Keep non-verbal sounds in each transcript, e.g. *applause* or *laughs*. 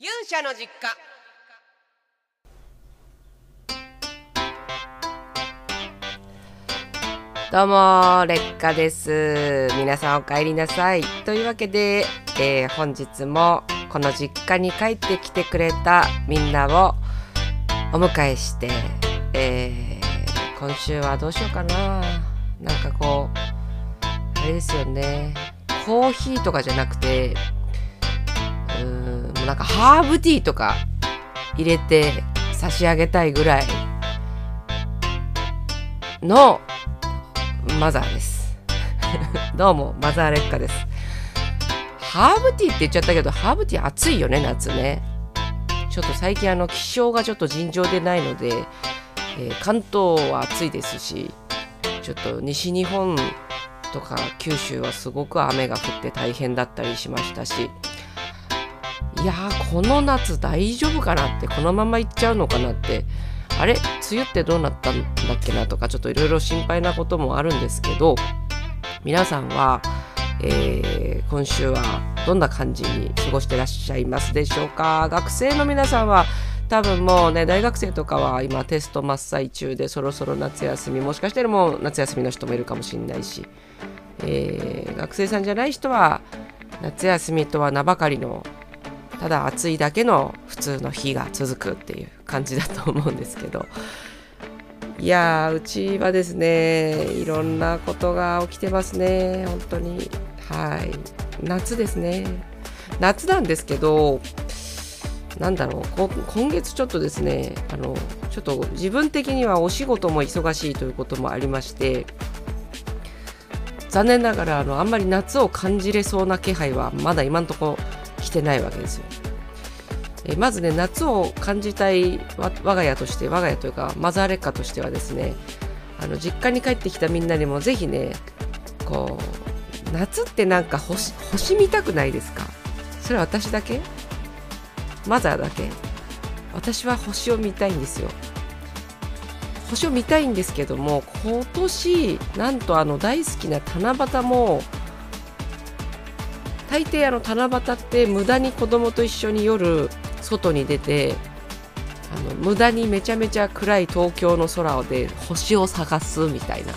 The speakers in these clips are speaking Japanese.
勇者の実家。どうも劣化です。皆さんお帰りなさい。というわけで、えー本日もこの実家に帰ってきてくれたみんなをお迎えして、えー今週はどうしようかな。なんかこうあれですよね。コーヒーとかじゃなくてもなんかハーブティーとか入れて差し上げたいぐらいのマザーです。*laughs* どうもマザー劣化です。ハーブティーって言っちゃったけどハーブティー暑いよね夏ね。ちょっと最近あの気象がちょっと尋常でないので、えー関東は暑いですしちょっと西日本とか九州はすごく雨が降って大変だったりしましたしいやーこの夏大丈夫かなってこのままいっちゃうのかなって。あれ？梅雨ってどうなったんだっけなとかちょっといろいろ心配なこともあるんですけど皆さんは、えー今週はどんな感じに過ごしてらっしゃいますでしょうか？学生の皆さんは多分もうね大学生とかは今テスト真っ最中でそろそろ夏休みもしかしたらもう夏休みの人もいるかもしれないし、えー学生さんじゃない人は夏休みとは名ばかりのただ暑いだけの普通の日が続くっていう感じだと思うんですけど。いやうちはですねいろんなことが起きてますね本当に。はい。夏ですね。夏なんですけどなんだろう今月ちょっとですねあのちょっと自分的にはお仕事も忙しいということもありまして残念ながらあのあんまり夏を感じれそうな気配はまだ今のところ来てないわけですよ。えまずね夏を感じたい我が家として我が家というかマザーレッカとしてはですねあの実家に帰ってきたみんなにもぜひねこう夏ってなんか星星見たくないですか？それは私だけ？マザーだけ？私は星を見たいんですよ。星を見たいんですけども今年なんとあの大好きな七夕も大抵あの七夕って無駄に子供と一緒に夜外に出てあの無駄にめちゃめちゃ暗い東京の空で星を探すみたいな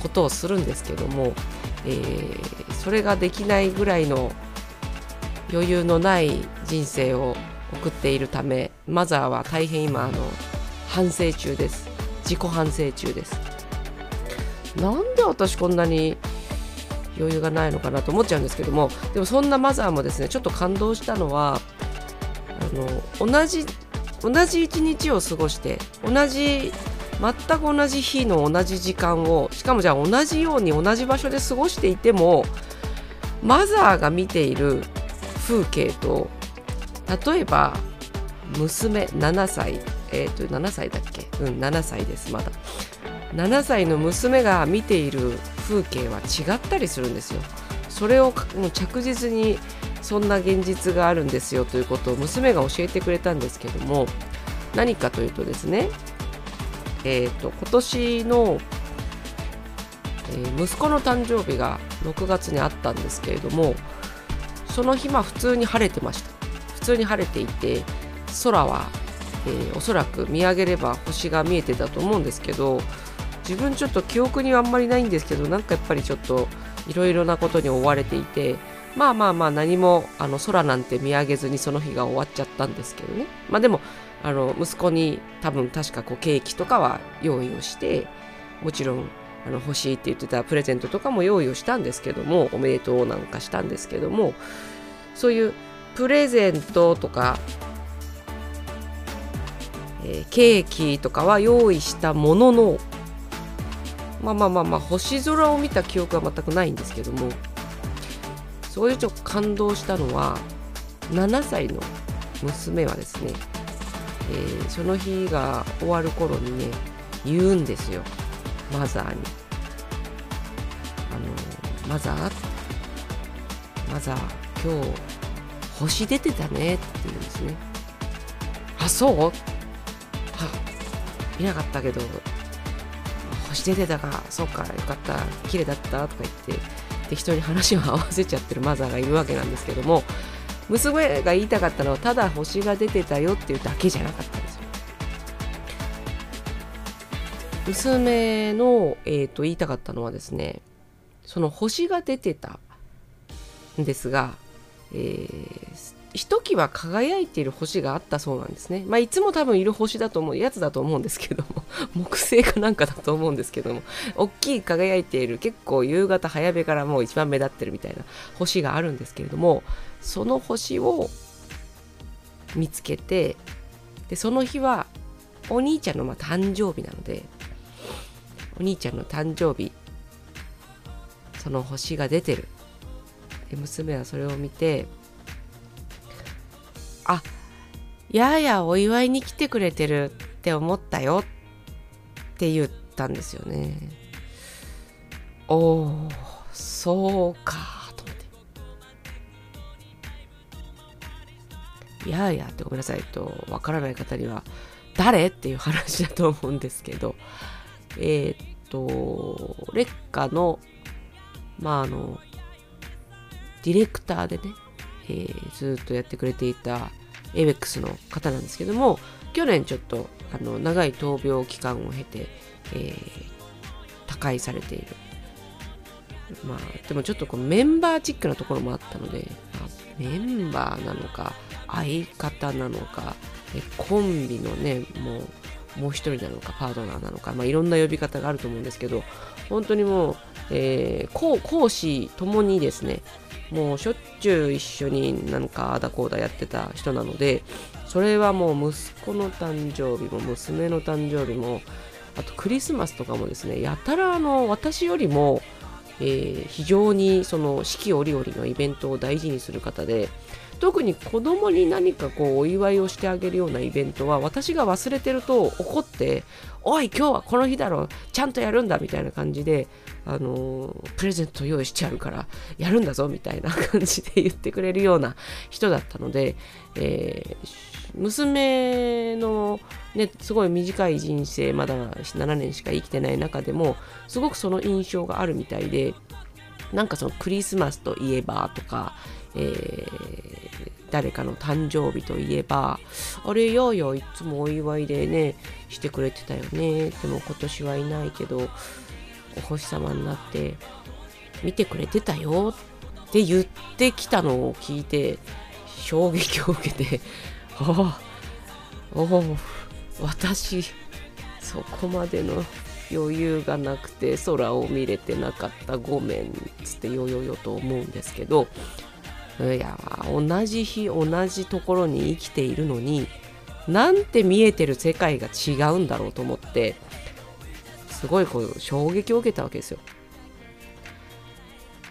ことをするんですけども、えーそれができないぐらいの余裕のない人生を送っているためマザーは大変今あの反省中です。自己反省中です。なんで私こんなに余裕がないのかなと思っちゃうんですけどもでもそんなマザーもですねちょっと感動したのはあの同じ同じ一日を過ごして同じ全く同じ日の同じ時間をしかもじゃあ同じように同じ場所で過ごしていてもマザーが見ている風景と例えば娘7歳えっ、と7歳だっけ？うん7歳ですまだ。7歳の娘が見ている風景は違ったりするんですよ。それをもう着実にそんな現実があるんですよ。ということを娘が教えてくれたんですけども何かというとですねえー、と今年の、えー息子の誕生日が6月にあったんですけれどもその日まあ普通に晴れてました。普通に晴れていて空は、えーおそらく見上げれば星が見えてたと思うんですけど自分ちょっと記憶にはあんまりないんですけどなんかやっぱりちょっといろいろなことに追われていてまあまあまあ何もあの空なんて見上げずにその日が終わっちゃったんですけどね。まあでもあの息子に多分確かこうケーキとかは用意をしてもちろんあの欲しいって言ってたプレゼントとかも用意をしたんですけどもおめでとうなんかしたんですけどもそういうプレゼントとか、えーケーキとかは用意したもののまあまあまあまあ星空を見た記憶は全くないんですけどもそういうちょっと感動したのは7歳の娘はですねえーその日が終わる頃にね言うんですよ。マザーに。あのマザー？マザー今日星出てたねって言うんですね。あそう？は見なかったけど。星出てたかそうかよかった綺麗だったとか言って適当に話を合わせちゃってるマザーがいるわけなんですけども娘が言いたかったのはただ星が出てたよっていうだけじゃなかったんですよ。娘の、えーと、言いたかったのはですねその星が出てたんですが、えー、ひときわ輝いている星があったそうなんですね。まあ、いつも多分いる星だと思うやつだと思うんですけども *laughs* 木星かなんかだと思うんですけども大きい輝いている結構夕方早めからもう一番目立ってるみたいな星があるんですけれどもその星を見つけてでその日はお兄ちゃんのま誕生日なのでお兄ちゃんの誕生日その星が出てるで娘はそれを見てあややお祝いに来てくれてるって思ったよって言ったんですよね。おおそうかと思って。ややってごめんなさいとわからない方には誰っていう話だと思うんですけどえー、っと劣化のまああのディレクターでね、えー、ずっとやってくれていた ABEX の方なんですけども去年ちょっとあの長い闘病期間を経て、えー、他界されている。まあでもちょっとこうメンバーチックなところもあったので、まあ、メンバーなのか相方なのかえコンビのねもうもう一人なのかパートナーなのか、まあ、いろんな呼び方があると思うんですけど本当にもう、えー、講師ともにですねもうしょっちゅう一緒になんかあだこうだやってた人なのでそれはもう息子の誕生日も娘の誕生日もあとクリスマスとかもですねやたらあの私よりも、えー、非常にその四季折々のイベントを大事にする方で特に子供に何かこうお祝いをしてあげるようなイベントは私が忘れてると怒って「おい今日はこの日だろちゃんとやるんだ」みたいな感じであのプレゼント用意しちゃうからやるんだぞみたいな感じで言ってくれるような人だったので、えー、娘のねすごい短い人生まだ7年しか生きてない中でもすごくその印象があるみたいでなんかそのクリスマスといえばとか、えー、誰かの誕生日といえばあれよいよいつもお祝いでねしてくれてたよね。でも今年はいないけどお星様になって見てくれてたよって言ってきたのを聞いて衝撃を受けてああおお私そこまでの余裕がなくて空を見れてなかった。ごめんつってよよよと思うんですけどいや同じ日同じところに生きているのになんて見えてる世界が違うんだろうと思ってすごいこう衝撃を受けたわけですよ。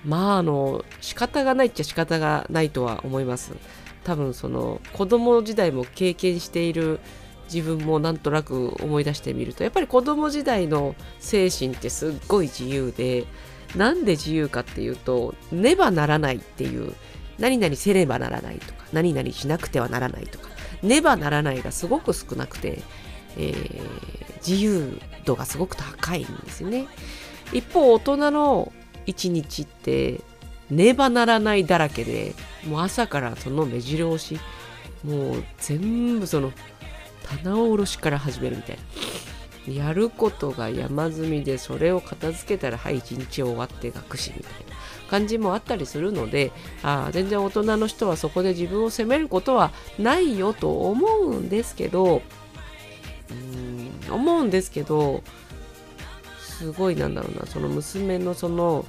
まああの仕方がないっちゃ仕方がないとは思います。多分その子供時代も経験している自分もなんとなく思い出してみるとやっぱり子供時代の精神ってすっごい自由でなんで自由かっていうとねばならないっていう何々せねばならないとか何々しなくてはならないとかねばならないがすごく少なくて、えー、自由度がすごく高いんですよね。一方、大人の一日って、ねばならないだらけで、もう朝からその目白押し、もう全部その棚卸しから始めるみたいな。やることが山積みで、それを片付けたら、はい、一日終わって学士みたいな感じもあったりするので、あ全然大人の人はそこで自分を責めることはないよと思うんですけどうん、思うんですけどすごいなんだろうなその娘のその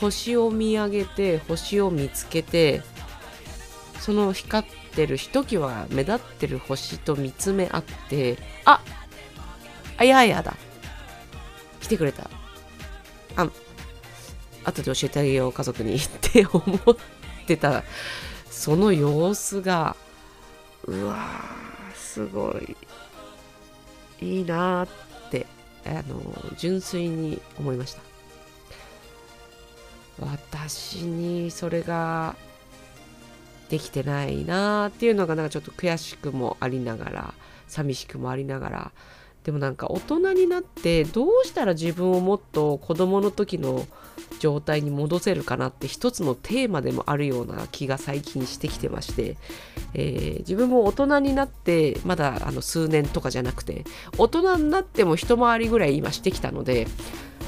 星を見上げて星を見つけてその光ってるひときわ目立ってる星と見つめ合ってああやあやだ。来てくれた。あ後で教えてあげよう家族に *laughs* って思ってたその様子がうわーすごいいいなってあの純粋に思いました。私にそれができてないなっていうのがなんかちょっと悔しくもありながら寂しくもありながらでもなんか大人になってどうしたら自分をもっと子どもの時の状態に戻せるかなって一つのテーマでもあるような気が最近してきてまして、えー、自分も大人になってまだあの数年とかじゃなくて大人になっても一回りぐらい今してきたので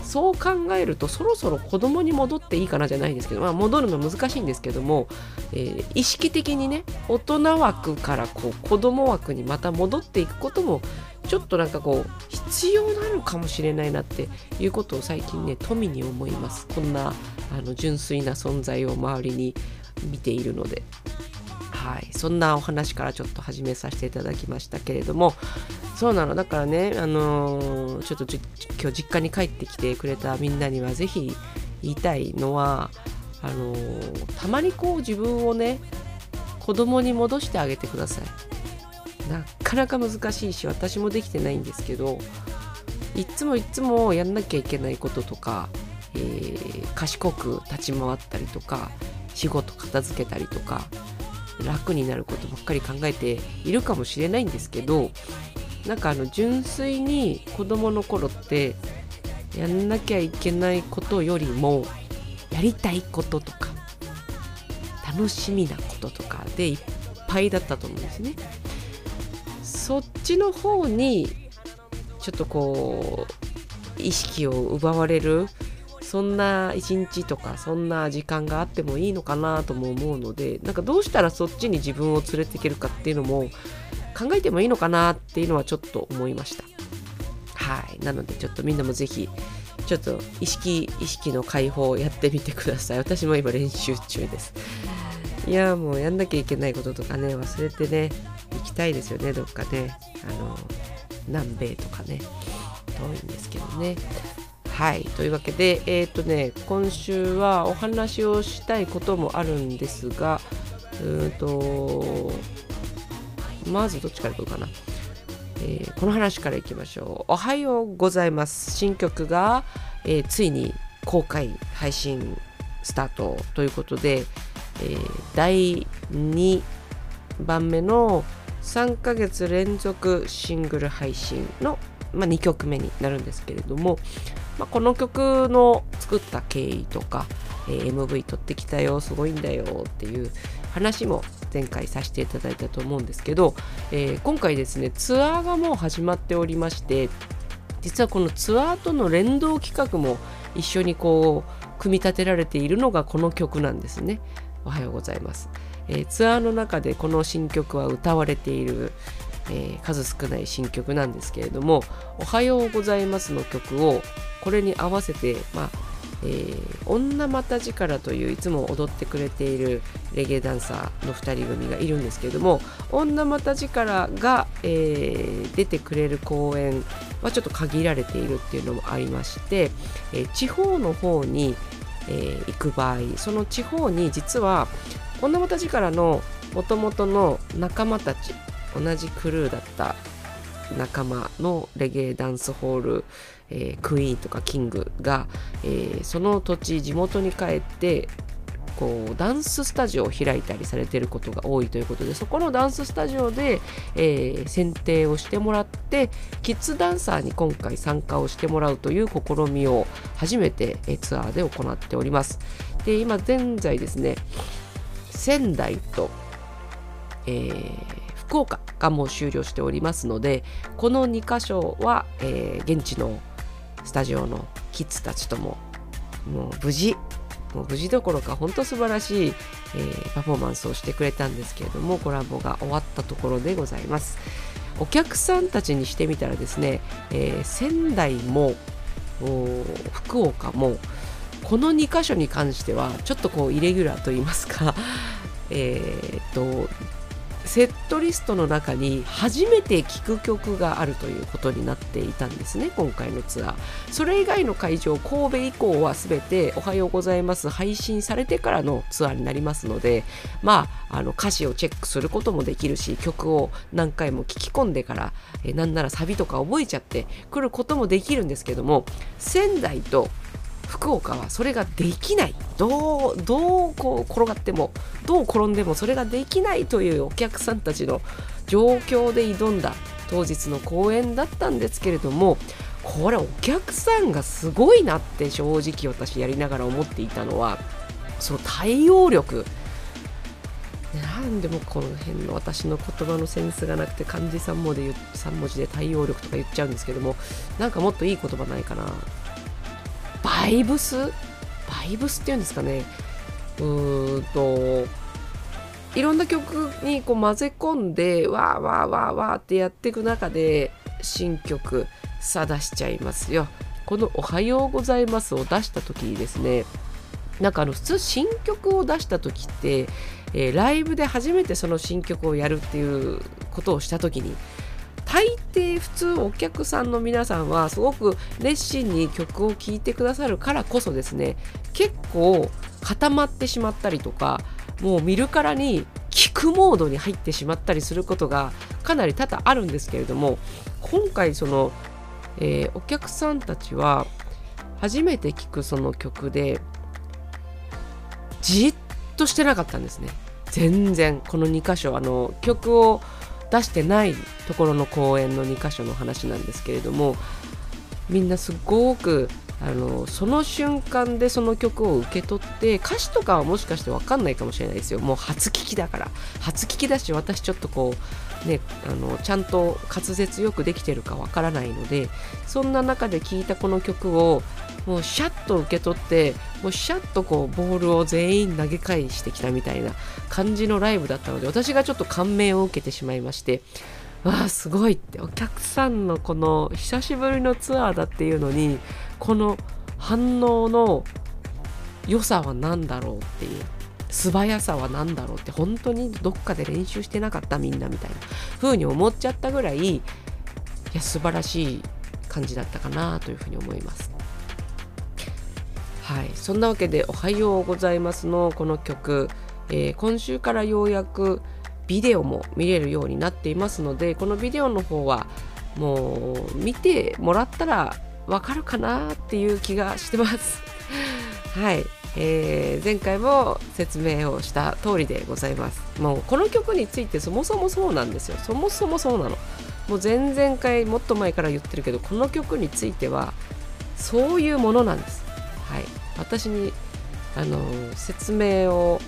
そう考えるとそろそろ子供に戻っていいかなじゃないですけど、まあ、戻るの難しいんですけども、えー、意識的にね大人枠からこう子供枠にまた戻っていくこともちょっとなんかこう必要なのかもしれないなっていうことを最近ね富に思います。こんなあの純粋な存在を周りに見ているので。はい、そんなお話からちょっと始めさせていただきましたけれどもそうなの。だからね、あのー、ちょっと今日実家に帰ってきてくれたみんなには是非言いたいのはあのー、たまにこう自分をね子供に戻してあげてください。なかなか難しいし私もできてないんですけどいつもいつもやんなきゃいけないこととか、えー、賢く立ち回ったりとか仕事片付けたりとか楽になることばっかり考えているかもしれないんですけどなんかあの純粋に子供の頃ってやんなきゃいけないことよりもやりたいこととか楽しみなこととかでいっぱいだったと思うんですね。そっちの方にちょっとこう意識を奪われるそんな一日とかそんな時間があってもいいのかなとも思うのでなんかどうしたらそっちに自分を連れていけるかっていうのも考えてもいいのかなっていうのはちょっと思いました。はい。なのでちょっとみんなも是非ちょっと意識意識の解放をやってみてください。私も今練習中です。いやもうやんなきゃいけないこととかね忘れてね行きたいですよねどっかね。あの南米とかね。遠いんですけどね。はい。というわけでえ、ー、とね今週はお話をしたいこともあるんですがうんとまずどっちからいこうかな、えー、この話からいきましょう。おはようございます。新曲が、えー、ついに公開配信スタートということで、えー、第2番目の3ヶ月連続シングル配信の、まあ、2曲目になるんですけれども、まあ、この曲の作った経緯とか、えー、MV 撮ってきたよすごいんだよっていう話も前回させていただいたと思うんですけど、えー、今回ですねツアーがもう始まっておりまして実はこのツアーとの連動企画も一緒にこう組み立てられているのがこの曲なんですね。おはようございます。えー、ツアーの中でこの新曲は歌われている、えー、数少ない新曲なんですけれども「おはようございます」の曲をこれに合わせて、まあえー、女ま力といういつも踊ってくれているレゲエダンサーの2人組がいるんですけれども女ま力が、えー、出てくれる公演はちょっと限られているっていうのもありまして、えー、地方の方に、えー、行く場合その地方に実は女ま力のもともとの仲間たち同じクルーだった仲間のレゲエダンスホール、えー、クイーンとかキングが、えー、その土地地元に帰ってこうダンススタジオを開いたりされてることが多いということでそこのダンススタジオで、えー、選定をしてもらってキッズダンサーに今回参加をしてもらうという試みを初めて、えツアーで行っております。で今現在ですね仙台と、えー福岡がもう終了しておりますのでこの2箇所は、えー、現地のスタジオのキッズたちとももう無事もう無事どころか本当素晴らしい、えー、パフォーマンスをしてくれたんですけれどもコラボが終わったところでございます。お客さんたちにしてみたらですね、えー、仙台も福岡もこの2箇所に関してはちょっとこうイレギュラーと言いますか *laughs* えー、っとセットリストの中に初めて聴く曲があるということになっていたんですね今回のツアー。それ以外の会場神戸以降は全て「おはようございます」配信されてからのツアーになりますのでまああの歌詞をチェックすることもできるし曲を何回も聴き込んでからえなんならサビとか覚えちゃってくることもできるんですけども仙台と福岡はそれができない。どうどうこう転がってもどう転んでもそれができないというお客さんたちの状況で挑んだ当日の公演だったんですけれどもこれお客さんがすごいなって正直私やりながら思っていたのはその対応力。なんでもこの辺の私の言葉のセンスがなくて漢字3文字で3文字で対応力とか言っちゃうんですけどもなんかもっといい言葉ないかな。バイブス？バイブスっていうんですかね。うーんといろんな曲にこう混ぜ込んでわーわーわーわーってやっていく中で新曲さ出しちゃいますよ。この「おはようございます」を出した時にですねなんかあの普通新曲を出した時って、えー、ライブで初めてその新曲をやるっていうことをした時に大抵普通お客さんの皆さんはすごく熱心に曲を聴いてくださるからこそですね結構固まってしまったりとかもう見るからに聞くモードに入ってしまったりすることがかなり多々あるんですけれども今回その、えー、お客さんたちは初めて聴くその曲でじっとしてなかったんですね。全然この2箇所あの曲を出してないところの公演の2箇所の話なんですけれどもみんなすごくあのその瞬間でその曲を受け取って歌詞とかはもしかして分かんないかもしれないですよ。もう初聴きだから。初聴きだし私ちょっとこうねあのちゃんと滑舌よくできてるか分からないのでそんな中で聴いたこの曲をもうシャッと受け取ってもうシャッとこうボールを全員投げ返してきたみたいな感じのライブだったので私がちょっと感銘を受けてしまいましてわあすごいって。お客さんのこの久しぶりのツアーだっていうのにこの反応の良さは何だろうっていう素早さは何だろうって本当にどっかで練習してなかったみんなみたいな風に思っちゃったぐらいいや素晴らしい感じだったかなというふうに思います。はい、そんなわけで「おはようございます」のこの曲、えー、今週からようやくビデオも見れるようになっていますのでこのビデオの方はもう見てもらったらわかるかなっていう気がしてます。*laughs* はい、えー、前回も説明をした通りでございます。もうこの曲についてそもそもそうなんですよ。そもそもそうなの。もう前々回もっと前から言ってるけどこの曲についてはそういうものなんです。はい、私にあの説明を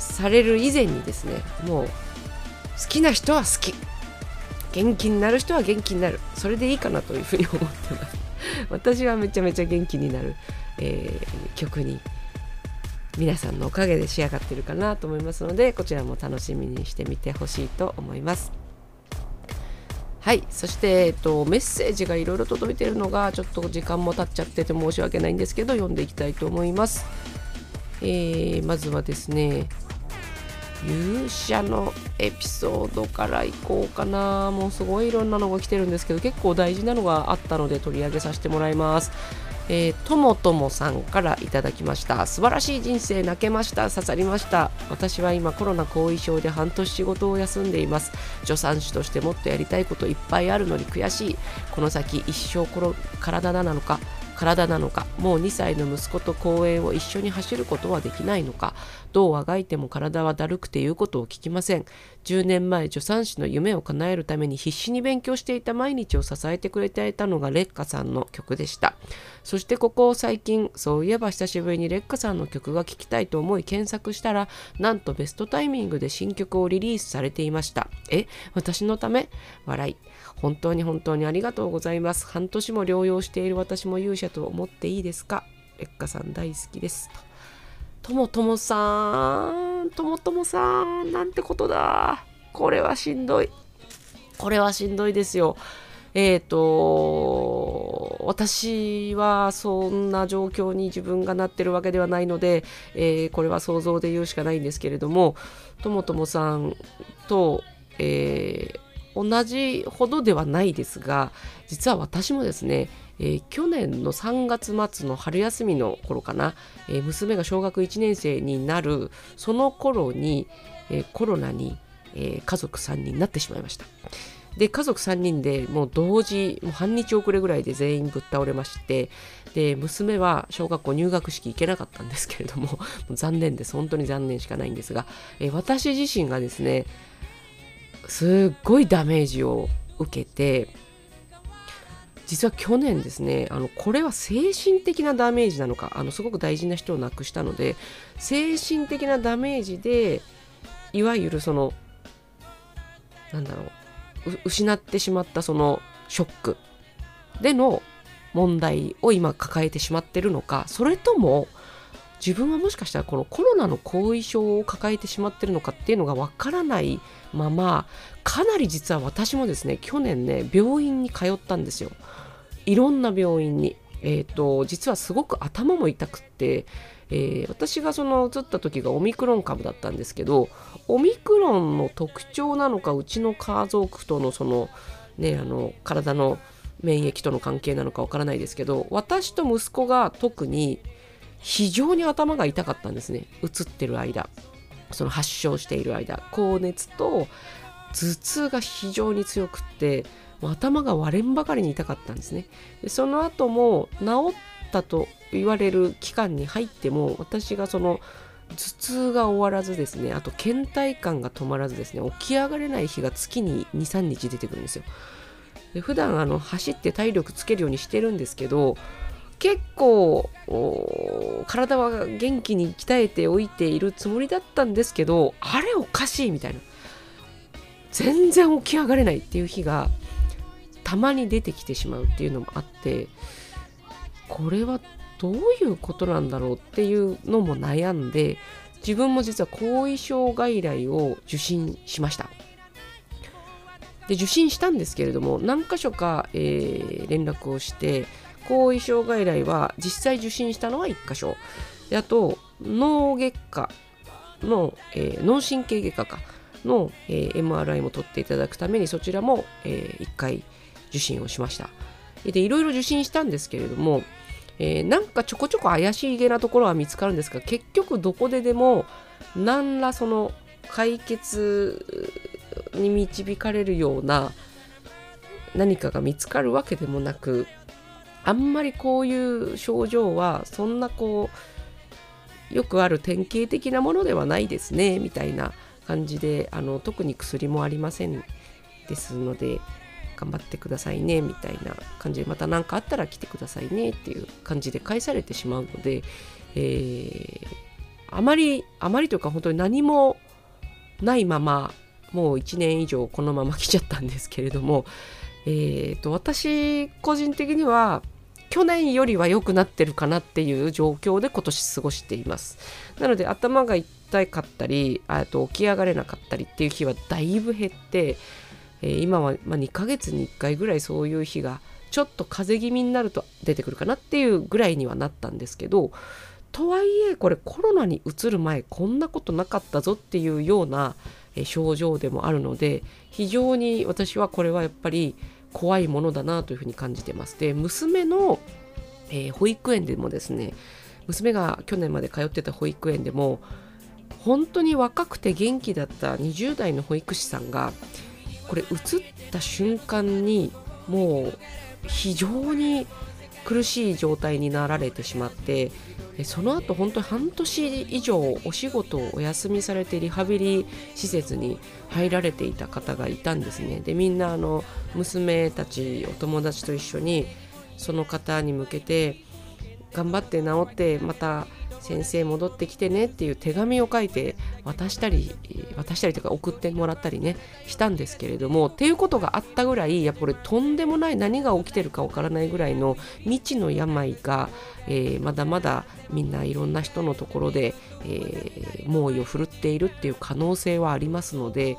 される以前にですねもう好きな人は好き。元気になる人は元気になる。それでいいかなというふうに思ってます。*laughs* 私はめちゃめちゃ元気になる、えー、曲に皆さんのおかげで仕上がってるかなと思いますのでこちらも楽しみにしてみてほしいと思います。はい。そして、えっと、メッセージがいろいろ届いているのがちょっと時間も経っちゃってて申し訳ないんですけど読んでいきたいと思います、えー、まずはですね勇者のエピソードからいこうかな。もうすごいいろんなのが来てるんですけど結構大事なのがあったので取り上げさせてもらいます。え、ともともさんからいただきました。素晴らしい人生泣けました。刺さりました。私は今コロナ後遺症で半年仕事を休んでいます。助産師としてもっとやりたいこといっぱいあるのに悔しい。この先一生この体なのか。体なのかもう2歳の息子と公園を一緒に走ることはできないのかどうあがいても体はだるくて言うことを聞きません。10年前助産師の夢を叶えるために必死に勉強していた毎日を支えてくれていたのが劣化さんの曲でした。そしてここ最近そういえば久しぶりに劣化さんの曲が聴きたいと思い検索したらなんとベストタイミングで新曲をリリースされていました。え私のため？笑い。本当に本当にありがとうございます。半年も療養している私も勇者と思っていいですか？劣化さん大好きです。ともともさん、ともともさん、なんてことだ。これはしんどい。これはしんどいですよ。えっ、ー、と、私はそんな状況に自分がなってるわけではないので、えー、これは想像で言うしかないんですけれども、ともともさんと、えー同じほどではないですが実は私もですね、えー、去年の3月末の春休みの頃かな、えー、娘が小学1年生になるその頃に、えー、コロナに、え家族3人になってしまいました。で家族3人でもう同時もう半日遅れぐらいで全員ぶっ倒れましてで娘は小学校入学式行けなかったんですけれども *laughs* 残念です本当に残念しかないんですが、え私自身がですねすっごいダメージを受けて実は去年ですねあのこれは精神的なダメージなのかあのすごく大事な人を亡くしたので精神的なダメージでいわゆるそのなんだろう失ってしまったそのショックでの問題を今抱えてしまってるのかそれとも自分はもしかしたらこのコロナの後遺症を抱えてしまってるのかっていうのがわからないままかなり実は私もですね去年ね病院に通ったんですよ。いろんな病院に。えーと、実はすごく頭も痛くって、えー、私がその移った時がオミクロン株だったんですけどオミクロンの特徴なのかうちの家族とのそのねあの体の免疫との関係なのかわからないですけど私と息子が特に非常に頭が痛かったんですねうつってる間。その発症している間高熱と頭痛が非常に強くって頭が割れんばかりに痛かったんですね。でその後も治ったと言われる期間に入っても私がその頭痛が終わらずですねあと倦怠感が止まらずですね起き上がれない日が月に23日出てくるんですよ。で普段あの走って体力つけるようにしてるんですけど結構体は元気に鍛えておいているつもりだったんですけどあれおかしいみたいな。全然起き上がれないっていう日がたまに出てきてしまうっていうのもあってこれはどういうことなんだろうっていうのも悩んで自分も実は後遺症外来を受診しました。で受診したんですけれども何箇所か、えー、連絡をして後遺症外来は実際受診したのは1箇所。であと脳外科の、えー、脳神経外科かの、えー、MRI も取っていただくためにそちらも、えー、1回受診をしました。でいろいろ受診したんですけれども、えー、なんかちょこちょこ怪しげなところは見つかるんですが結局どこででも何らその解決に導かれるような何かが見つかるわけでもなくあんまりこういう症状はそんなこうよくある典型的なものではないですねみたいな感じであの特に薬もありませんですので頑張ってくださいねみたいな感じでまた何かあったら来てくださいねっていう感じで返されてしまうので、えー、あまりあまりというか本当に何もないままもう1年以上このまま来ちゃったんですけれども、えーと、私個人的には去年よりは良くなってるかなっていう状況で今年過ごしています。なので頭が痛かったりあと起き上がれなかったりっていう日はだいぶ減って、えー、今はま2ヶ月に1回ぐらいそういう日がちょっと風邪気味になると出てくるかなっていうぐらいにはなったんですけどとはいえこれコロナにうつる前こんなことなかったぞっていうような症状でもあるので非常に私はこれはやっぱり怖いものだなというふうに感じてます。で娘の、えー、保育園でもですね娘が去年まで通ってた保育園でも本当に若くて元気だった20代の保育士さんがこれ移った瞬間にもう非常に苦しい状態になられてしまってその後本当に半年以上お仕事をお休みされてリハビリ施設に入られていた方がいたんですね。でみんなあの娘たちお友達と一緒にその方に向けて頑張って治ってまた先生戻ってきてねっていう手紙を書いて渡したり渡したりとか送ってもらったりねしたんですけれどもっていうことがあったぐらいやっぱりとんでもない何が起きてるかわからないぐらいの未知の病が、えー、まだまだみんないろんな人のところで、えー、猛威を振るっているっていう可能性はありますので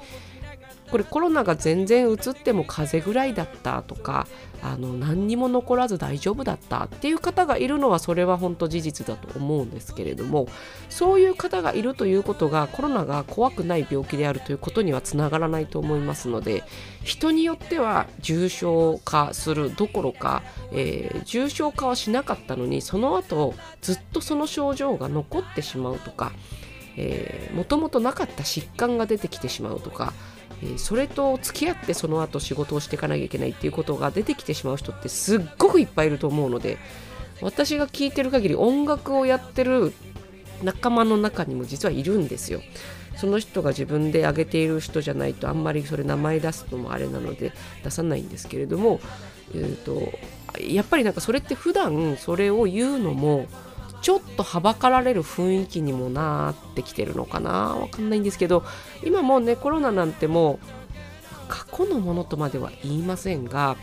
これコロナが全然うつっても風邪ぐらいだったとかあの何にも残らず大丈夫だったっていう方がいるのはそれは本当事実だと思うんですけれどもそういう方がいるということがコロナが怖くない病気であるということにはつながらないと思いますので人によっては重症化するどころか、えー、重症化はしなかったのにその後ずっとその症状が残ってしまうとかもともとなかった疾患が出てきてしまうとかえそれと付き合ってその後仕事をしていかなきゃいけないっていうことが出てきてしまう人ってすっごくいっぱいいると思うので私が聞いてる限り音楽をやってる仲間の中にも実はいるんですよ。その人が自分で挙げている人じゃないとあんまりそれ名前出すのもあれなので出さないんですけれども、えーと、やっぱりなんかそれって普段それを言うのもちょっとはばかられる雰囲気にもなってきてるのかな。わかんないんですけど今もうねコロナなんてもう過去のものとまでは言いませんが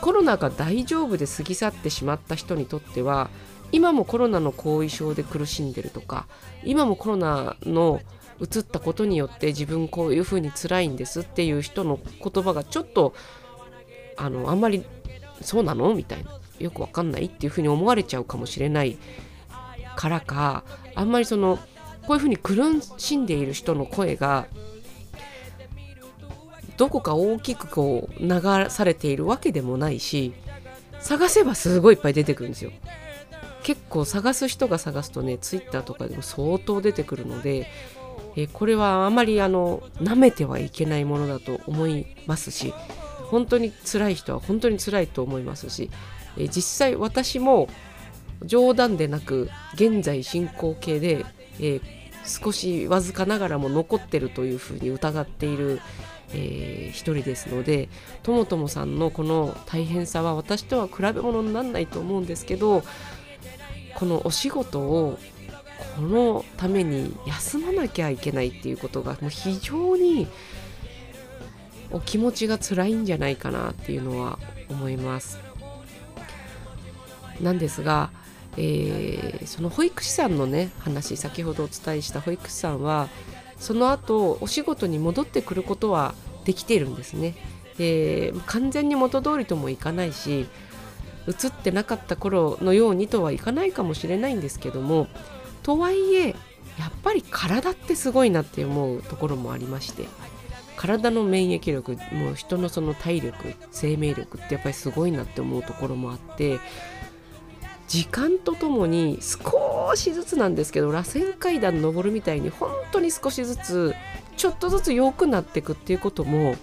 コロナが大丈夫で過ぎ去ってしまった人にとっては今もコロナの後遺症で苦しんでるとか今もコロナの移ったことによって自分こういうふうに辛いんですっていう人の言葉がちょっとあのあんまりそうなの？みたいな。よくわかんないっていうふうに思われちゃうかもしれないからかあんまりそのこういうふうに苦しんでいる人の声がどこか大きくこう流されているわけでもないし探せばすごいいっぱい出てくるんですよ。結構探す人が探すとねツイッターとかでも相当出てくるので、えこれはあまりあの舐めてはいけないものだと思いますし本当に辛い人は本当に辛いと思いますし、え実際私も冗談でなく現在進行形で、えー、少しわずかながらも残ってるというふうに疑っている、えー、一人ですのでともともさんのこの大変さは私とは比べ物にならないと思うんですけどこのお仕事をこのために休まなきゃいけないっていうことがもう非常にお気持ちが辛いんじゃないかなっていうのは思います。なんですが、えー、その保育士さんのね話先ほどお伝えした保育士さんはその後お仕事に戻ってくることはできているんですね。で完全に元通りともいかないし映ってなかった頃のようにとはいかないかもしれないんですけどもとはいえやっぱり体ってすごいなって思うところもありまして体の免疫力もう人のその体力生命力ってやっぱりすごいなって思うところもあって時間とともに少しずつなんですけど螺旋階段登るみたいに本当に少しずつちょっとずつ良くなっていくっていうことも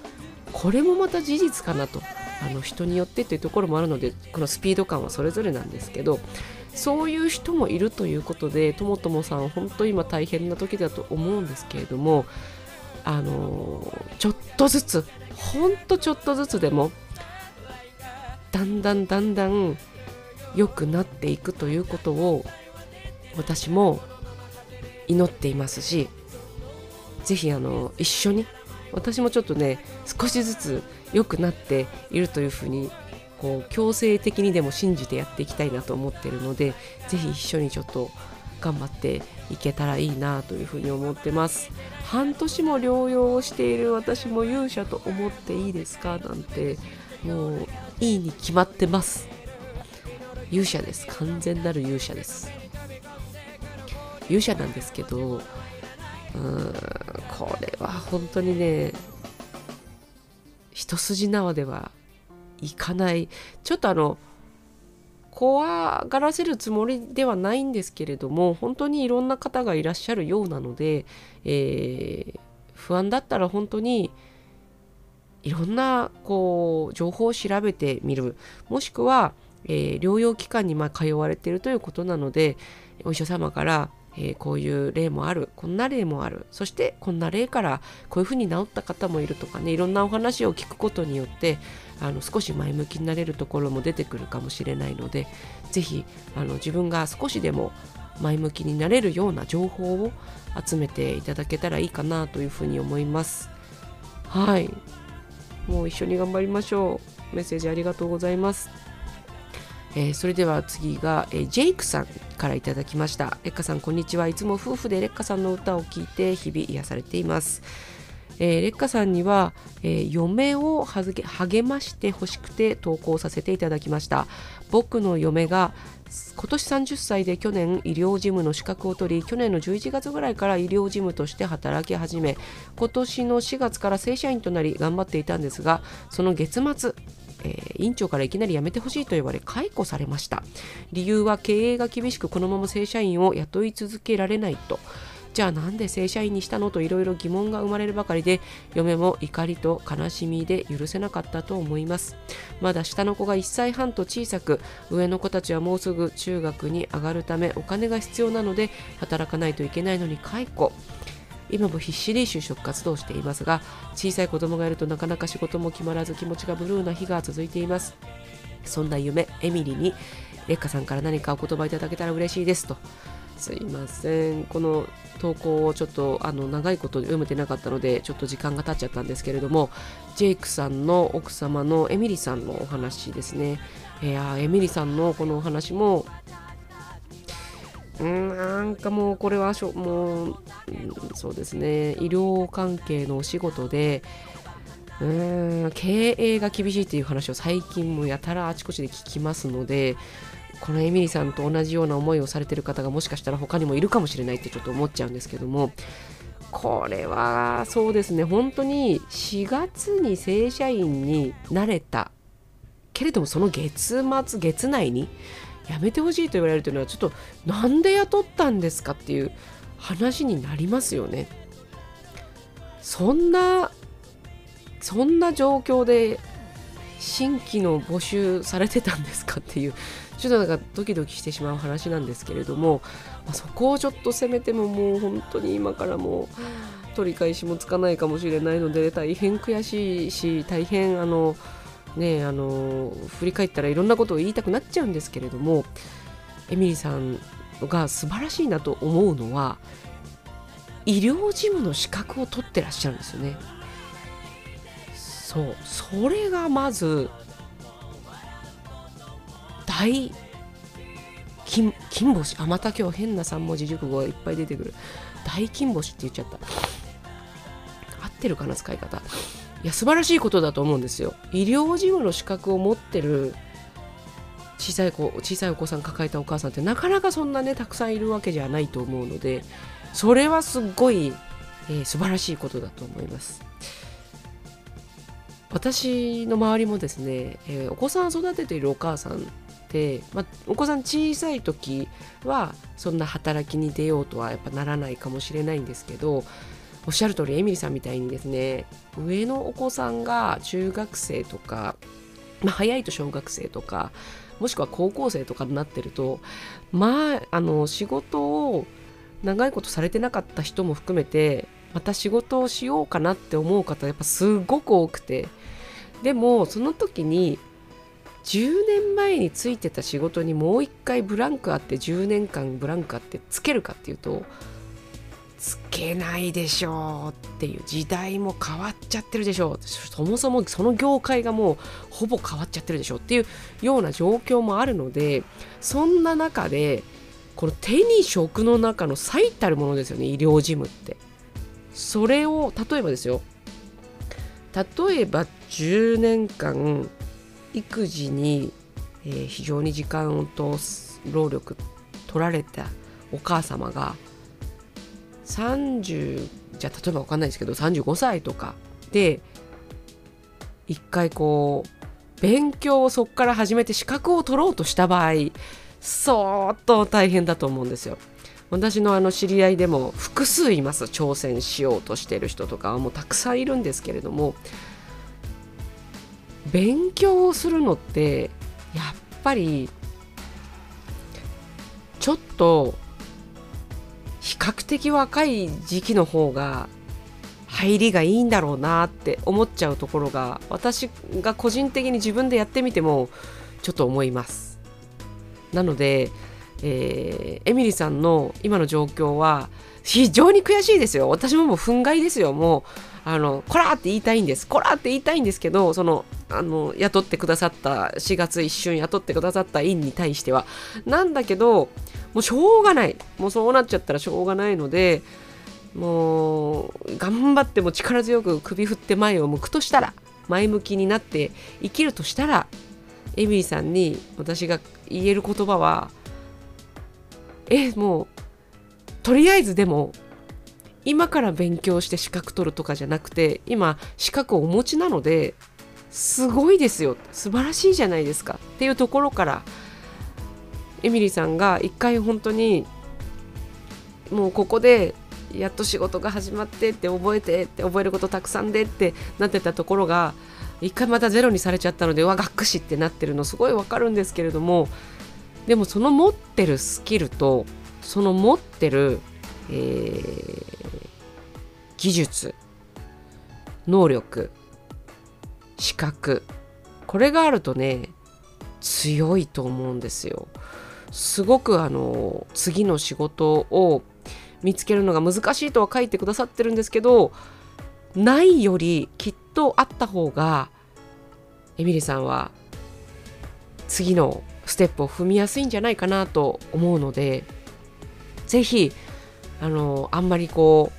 これもまた事実かなとあの人によってっていうところもあるのでこのスピード感はそれぞれなんですけどそういう人もいるということでともともさん本当今大変な時だと思うんですけれどもあのちょっとずつほんとちょっとずつでもだんだんだんだん良くなっていくということを私も祈っていますしぜひあの一緒に私もちょっとね少しずつ良くなっているというふうにこう強制的にでも信じてやっていきたいなと思ってるのでぜひ一緒にちょっと頑張っていけたらいいなというふうに思ってます。半年も療養をしている私も勇者と思っていいですか？なんてもういいに決まってます。勇者です。完全なる勇者です。勇者なんですけどうーんこれは本当にね一筋縄ではいかない。ちょっとあの怖がらせるつもりではないんですけれども本当にいろんな方がいらっしゃるようなので、えー、不安だったら本当にいろんなこう情報を調べてみる。もしくは、えー、療養期間にま通われているということなのでお医者様からえー、こういう例もあるこんな例もあるそしてこんな例からこういうふうに治った方もいるとかねいろんなお話を聞くことによってあの少し前向きになれるところも出てくるかもしれないので是非自分が少しでも前向きになれるような情報を集めていただけたらいいかなというふうに思います。はい。もう一緒に頑張りましょう。メッセージありがとうございます。えー、それでは次が、えー、ジェイクさんからいただきました。レッカさんこんにちは。いつも夫婦でレッカさんの歌を聴いて日々癒されています。えー、レッカさんには、えー、嫁を励ましてほしくて投稿させていただきました。僕の嫁が今年30歳で去年医療事務の資格を取り去年の11月ぐらいから医療事務として働き始め今年の4月から正社員となり頑張っていたんですがその月末えー、院長からいきなり辞めてほしいと言われ解雇されました。理由は経営が厳しくこのまま正社員を雇い続けられないと。じゃあなんで正社員にしたのといろいろ疑問が生まれるばかりで嫁も怒りと悲しみで許せなかったと思います。まだ下の子が1歳半と小さく上の子たちはもうすぐ中学に上がるためお金が必要なので働かないといけないのに解雇。今も必死に就職活動していますが小さい子供がいるとなかなか仕事も決まらず気持ちがブルーな日が続いています。そんな夢エミリに劣化さんから何かお言葉いただけたら嬉しいですと。すいません。この投稿をちょっとあの長いこと読めてなかったのでちょっと時間が経っちゃったんですけれどもジェイクさんの奥様のエミリさんのお話ですね。いやエミリさんのこのお話もなんかもうこれはしょもう、そうですね。医療関係のお仕事でうん経営が厳しいという話を最近もやたらあちこちで聞きますのでこのエミリさんと同じような思いをされてる方がもしかしたら他にもいるかもしれないってちょっと思っちゃうんですけどもこれはそうですね。本当に4月に正社員になれた。けれどもその月末月内に辞めてほしいと言われるというのはちょっとなんで雇ったんですかっていう話になりますよね。そんなそんな状況で新規の募集されてたんですかっていうちょっとなんかドキドキしてしまう話なんですけれども、まあ、そこをちょっと責めてももう本当に今からもう取り返しもつかないかもしれないので大変悔しいし大変あのねあの振り返ったらいろんなことを言いたくなっちゃうんですけれどもエミリーさんが素晴らしいなと思うのは医療事務の資格を取ってらっしゃるんですよね。そう。それがまず大金金星。あまた今日変な3文字熟語がいっぱい出てくる。大金星って言っちゃった。合ってるかな使い方。いや素晴らしいことだと思うんですよ。医療事務の資格を持ってる小さい子小さいお子さん抱えたお母さんってなかなかそんなねたくさんいるわけじゃないと思うのでそれはすっごい、えー、素晴らしいことだと思います。私の周りもですね、えー、お子さん育てているお母さんて、まあ、お子さん小さい時はそんな働きに出ようとはやっぱならないかもしれないんですけどおっしゃる通りエミリさんみたいにですね上のお子さんが中学生とか、まあ、早いと小学生とかもしくは高校生とかになってるとまああの仕事を長いことされてなかった人も含めてまた仕事をしようかなって思う方やっぱすごく多くてでもその時に10年前についてた仕事にもう一回ブランクあって10年間ブランクあってつけるかっていうとつけないでしょうっていう時代も変わっちゃってるでしょう。そもそもその業界がもうほぼ変わっちゃってるでしょうっていうような状況もあるのでそんな中でこの手に職の中の最たるものですよね医療事務って。それを例えばですよ。例えば10年間育児に、えー、非常に時間と労力取られたお母様が30じゃあ例えば分かんないですけど35歳とかで一回こう勉強をそこから始めて資格を取ろうとした場合相当大変だと思うんですよ。私のあの知り合いでも複数います挑戦しようとしてる人とかはもうたくさんいるんですけれども勉強をするのってやっぱりちょっと比較的若い時期の方が入りがいいんだろうなって思っちゃうところが私が個人的に自分でやってみてもちょっと思います。なので、えー、エミリさんの今の状況は非常に悔しいですよ。私ももう憤慨ですよ。もうあのこらって言いたいんです。こらって言いたいんですけどそのあの雇ってくださった4月一瞬雇ってくださった院に対しては。なんだけどもうしょうがない。もうそうなっちゃったらしょうがないのでもう頑張っても力強く首振って前を向くとしたら前向きになって生きるとしたらエミリーさんに私が言える言葉はえもうとりあえずでも今から勉強して資格取るとかじゃなくて今資格をお持ちなのですごいですよ。素晴らしいじゃないですか。っていうところからエミリーさんが一回本当にもうここでやっと仕事が始まってって覚えてって覚えることたくさんでってなってたところが一回またゼロにされちゃったのでわがっくしってなってるのすごいわかるんですけれどもでもその持ってるスキルとその持ってる、えー、技術能力資格これがあるとね強いと思うんですよ。すごくあの次の仕事を見つけるのが難しいとは書いてくださってるんですけどないよりきっとあった方がエミリさんは次のステップを踏みやすいんじゃないかなと思うのでぜひあのあんまりこ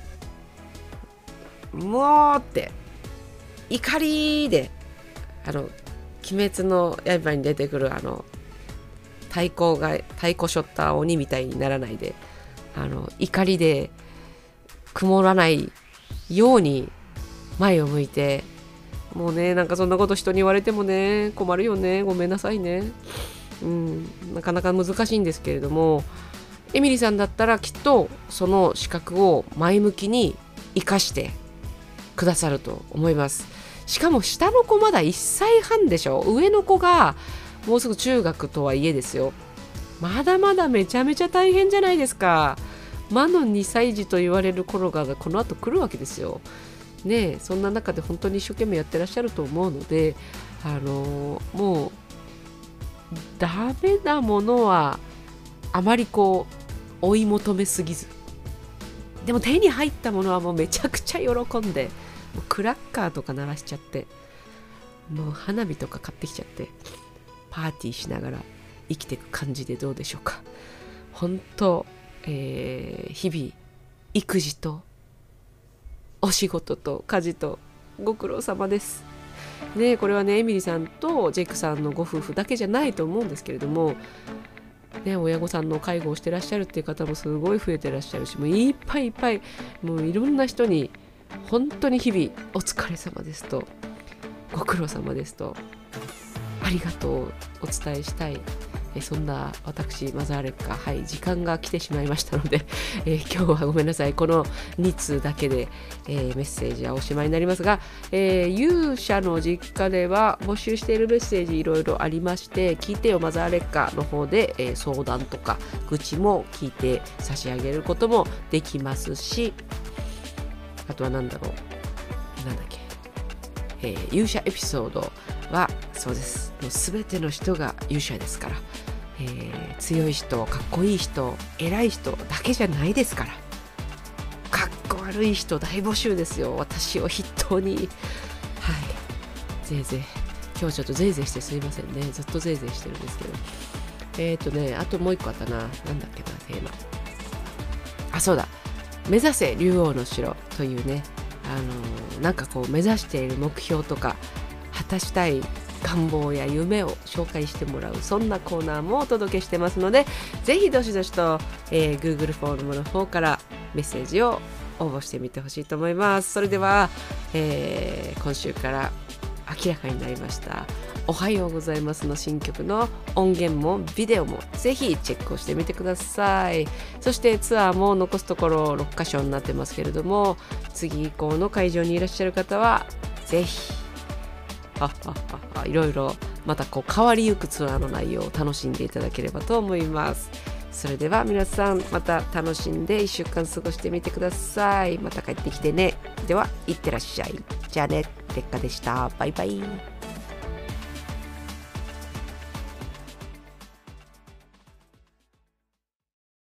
うもうって怒りであの鬼滅の刃に出てくるあの太鼓が太鼓ショッター鬼みたいにならないであの怒りで曇らないように前を向いてもうねなんかそんなこと人に言われてもね困るよねごめんなさいね。うんなかなか難しいんですけれどもエミリさんだったらきっとその資格を前向きに生かしてくださると思います。しかも下の子まだ1歳半でしょ？上の子がもうすぐ中学とはいえですよ。まだまだめちゃめちゃ大変じゃないですか。魔の2歳児と言われる頃がこの後来るわけですよ。ねそんな中で本当に一生懸命やってらっしゃると思うのであのもうダメなものはあまりこう追い求めすぎず。でも手に入ったものはもうめちゃくちゃ喜んでクラッカーとか鳴らしちゃってもう花火とか買ってきちゃって。パーティーしながら生きていく感じでどうでしょうか。本当、えー、日々育児とお仕事と家事とご苦労様です。ねこれはねエミリーさんとジェイクさんのご夫婦だけじゃないと思うんですけれどもね、親御さんの介護をしてらっしゃるっていう方もすごい増えてらっしゃるしもういっぱいいっぱいもういろんな人に本当に日々お疲れ様ですとご苦労様ですとありがとうお伝えしたい。えそんな私マザーレッカはい時間が来てしまいましたので、*laughs* えー、今日はごめんなさい。この2通だけで、えー、メッセージはおしまいになりますが、えー、勇者の実家では募集しているメッセージいろいろありまして聞いてよマザーレッカの方で、え相談とか愚痴も聞いて差し上げることもできますしあとは何だろう。なんだっけ、え勇者エピソードはそうです。もう全ての人が勇者ですから、えー、強い人かっこいい人偉い人だけじゃないですから。かっこ悪い人大募集ですよ。私を筆頭に。はい。ぜいぜい。今日ちょっとぜいぜいしてすいませんね。ずっとぜいぜいしてるんですけど。えっ、ー、とねあともう一個あったな。なんだっけなテーマ。あそうだ。目指せ竜王の城というね。あの、なんかこう目指している目標とか果たしたい願望や夢を紹介してもらうそんなコーナーもお届けしてますのでぜひどしどしと、えー、Google フォームの方からメッセージを応募してみてほしいと思います。それでは、えー、今週から明らかになりました「おはようございます」の新曲の音源もビデオもぜひチェックをしてみてください。そしてツアーも残すところ6箇所になってますけれども次以降の会場にいらっしゃる方はぜひいろいろまたこう変わりゆくツアーの内容を楽しんでいただければと思います。それでは皆さんまた楽しんで1週間過ごしてみてください。また帰ってきてね。ではいってらっしゃい。じゃあね。劣化でした。バイバイ。